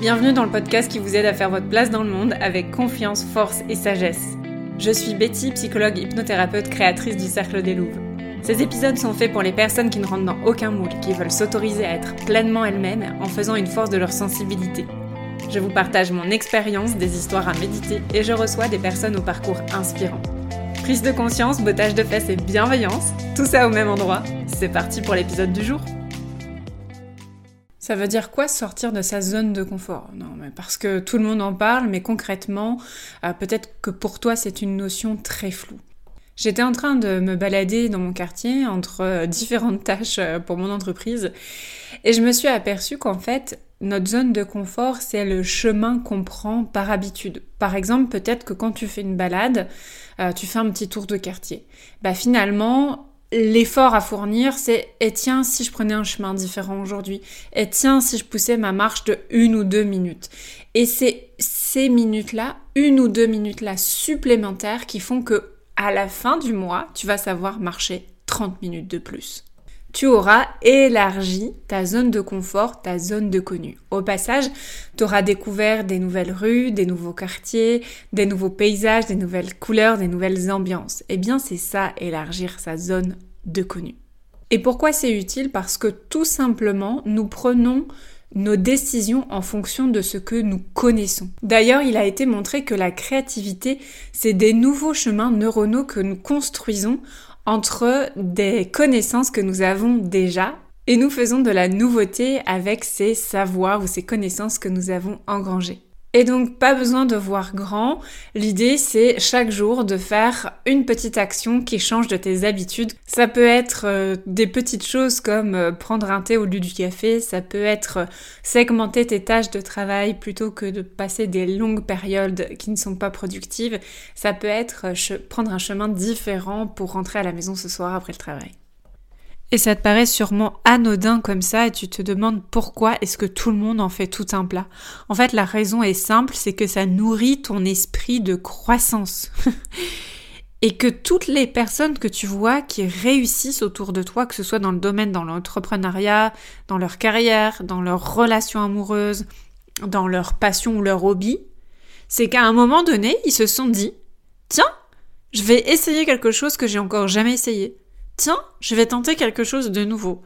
Bienvenue dans le podcast qui vous aide à faire votre place dans le monde avec confiance, force et sagesse. Je suis Betty, psychologue hypnothérapeute créatrice du Cercle des Louves. Ces épisodes sont faits pour les personnes qui ne rentrent dans aucun moule, qui veulent s'autoriser à être pleinement elles-mêmes en faisant une force de leur sensibilité. Je vous partage mon expérience, des histoires à méditer et je reçois des personnes au parcours inspirant. Prise de conscience, bottage de fesses et bienveillance, tout ça au même endroit. C'est parti pour l'épisode du jour. Ça veut dire quoi sortir de sa zone de confort? Non, mais parce que tout le monde en parle, mais concrètement, euh, peut-être que pour toi c'est une notion très floue. J'étais en train de me balader dans mon quartier entre euh, différentes tâches euh, pour mon entreprise et je me suis aperçue qu'en fait, notre zone de confort, c'est le chemin qu'on prend par habitude. Par exemple, peut-être que quand tu fais une balade, tu fais un petit tour de quartier. Bah finalement, l'effort à fournir, c'est et tiens si je prenais un chemin différent aujourd'hui, et tiens si je poussais ma marche de une ou deux minutes. Et c'est ces minutes-là, une ou deux minutes-là supplémentaires qui font que à la fin du mois, tu vas savoir marcher 30 minutes de plus tu auras élargi ta zone de confort, ta zone de connu. Au passage, tu auras découvert des nouvelles rues, des nouveaux quartiers, des nouveaux paysages, des nouvelles couleurs, des nouvelles ambiances. Eh bien, c'est ça, élargir sa zone de connu. Et pourquoi c'est utile? Parce que tout simplement, nous prenons nos décisions en fonction de ce que nous connaissons. D'ailleurs, il a été montré que la créativité, c'est des nouveaux chemins neuronaux que nous construisons entre des connaissances que nous avons déjà et nous faisons de la nouveauté avec ces savoirs ou ces connaissances que nous avons engrangées. Et donc pas besoin de voir grand, l'idée c'est chaque jour de faire une petite action qui change de tes habitudes. Ça peut être euh, des petites choses comme euh, prendre un thé au lieu du café, ça peut être euh, segmenter tes tâches de travail plutôt que de passer des longues périodes qui ne sont pas productives, ça peut être prendre un chemin différent pour rentrer à la maison ce soir après le travail. Et ça te paraît sûrement anodin comme ça et tu te demandes pourquoi est-ce que tout le monde en fait tout un plat. En fait, la raison est simple, c'est que ça nourrit ton esprit de croissance. et que toutes les personnes que tu vois qui réussissent autour de toi, que ce soit dans le domaine, dans l'entrepreneuriat, dans leur carrière, dans leurs relations amoureuses, dans leur passion ou leur hobby, c'est qu'à un moment donné, ils se sont dit, tiens, je vais essayer quelque chose que j'ai encore jamais essayé tiens, je vais tenter quelque chose de nouveau.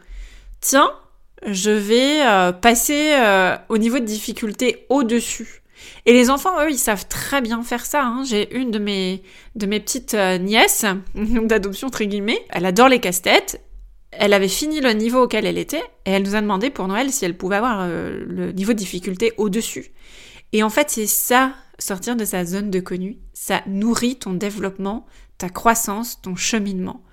Tiens, je vais euh, passer euh, au niveau de difficulté au-dessus. Et les enfants, eux, ils savent très bien faire ça. Hein. J'ai une de mes, de mes petites euh, nièces, d'adoption très guillemets, elle adore les casse-têtes. Elle avait fini le niveau auquel elle était et elle nous a demandé pour Noël si elle pouvait avoir le niveau de difficulté au-dessus. Et en fait, c'est ça, sortir de sa zone de connu, ça nourrit ton développement, ta croissance, ton cheminement.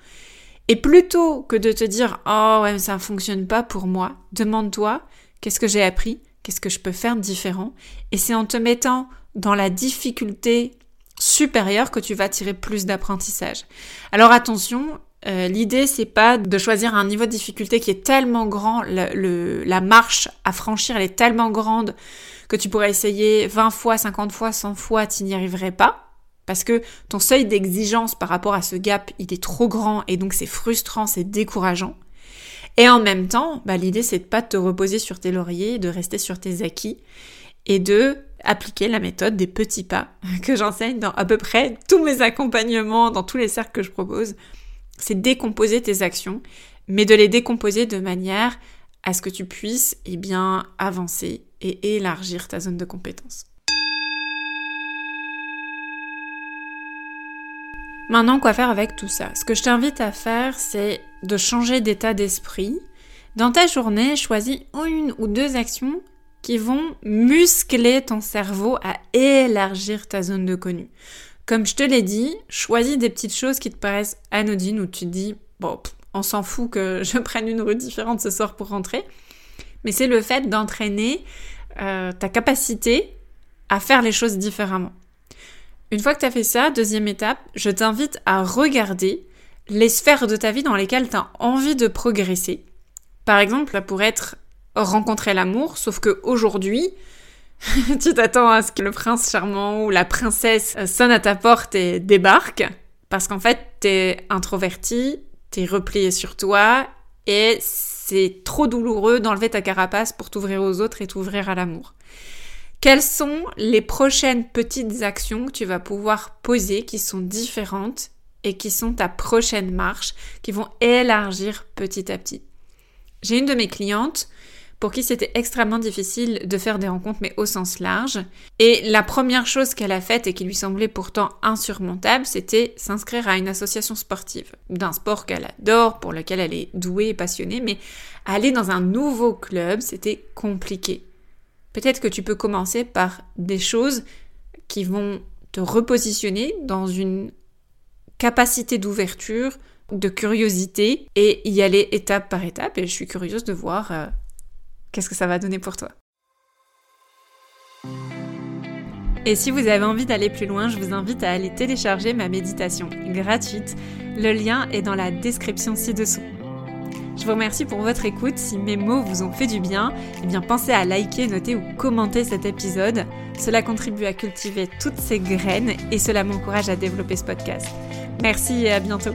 Et plutôt que de te dire oh ouais ça ne fonctionne pas pour moi, demande-toi qu'est-ce que j'ai appris, qu'est-ce que je peux faire de différent. Et c'est en te mettant dans la difficulté supérieure que tu vas tirer plus d'apprentissage. Alors attention, euh, l'idée c'est pas de choisir un niveau de difficulté qui est tellement grand, la marche à franchir elle est tellement grande que tu pourrais essayer 20 fois, 50 fois, 100 fois, tu n'y arriverais pas. Parce que ton seuil d'exigence par rapport à ce gap, il est trop grand et donc c'est frustrant, c'est décourageant. Et en même temps, bah, l'idée c'est de pas te reposer sur tes lauriers, de rester sur tes acquis et de appliquer la méthode des petits pas que j'enseigne dans à peu près tous mes accompagnements, dans tous les cercles que je propose. C'est décomposer tes actions, mais de les décomposer de manière à ce que tu puisses eh bien avancer et élargir ta zone de compétence. Maintenant, quoi faire avec tout ça Ce que je t'invite à faire, c'est de changer d'état d'esprit. Dans ta journée, choisis une ou deux actions qui vont muscler ton cerveau à élargir ta zone de connu. Comme je te l'ai dit, choisis des petites choses qui te paraissent anodines où tu te dis, bon, on s'en fout que je prenne une rue différente ce soir pour rentrer. Mais c'est le fait d'entraîner euh, ta capacité à faire les choses différemment. Une fois que tu as fait ça, deuxième étape, je t'invite à regarder les sphères de ta vie dans lesquelles tu as envie de progresser. Par exemple, ça pourrait être rencontrer l'amour, sauf que aujourd'hui, tu t'attends à ce que le prince charmant ou la princesse sonne à ta porte et débarque, parce qu'en fait, t'es introverti, t'es replié sur toi, et c'est trop douloureux d'enlever ta carapace pour t'ouvrir aux autres et t'ouvrir à l'amour. Quelles sont les prochaines petites actions que tu vas pouvoir poser qui sont différentes et qui sont ta prochaine marche, qui vont élargir petit à petit? J'ai une de mes clientes pour qui c'était extrêmement difficile de faire des rencontres, mais au sens large. Et la première chose qu'elle a faite et qui lui semblait pourtant insurmontable, c'était s'inscrire à une association sportive, d'un sport qu'elle adore, pour lequel elle est douée et passionnée, mais aller dans un nouveau club, c'était compliqué. Peut-être que tu peux commencer par des choses qui vont te repositionner dans une capacité d'ouverture, de curiosité et y aller étape par étape. Et je suis curieuse de voir euh, qu'est-ce que ça va donner pour toi. Et si vous avez envie d'aller plus loin, je vous invite à aller télécharger ma méditation gratuite. Le lien est dans la description ci-dessous. Je vous remercie pour votre écoute. Si mes mots vous ont fait du bien, eh bien pensez à liker, noter ou commenter cet épisode. Cela contribue à cultiver toutes ces graines et cela m'encourage à développer ce podcast. Merci et à bientôt.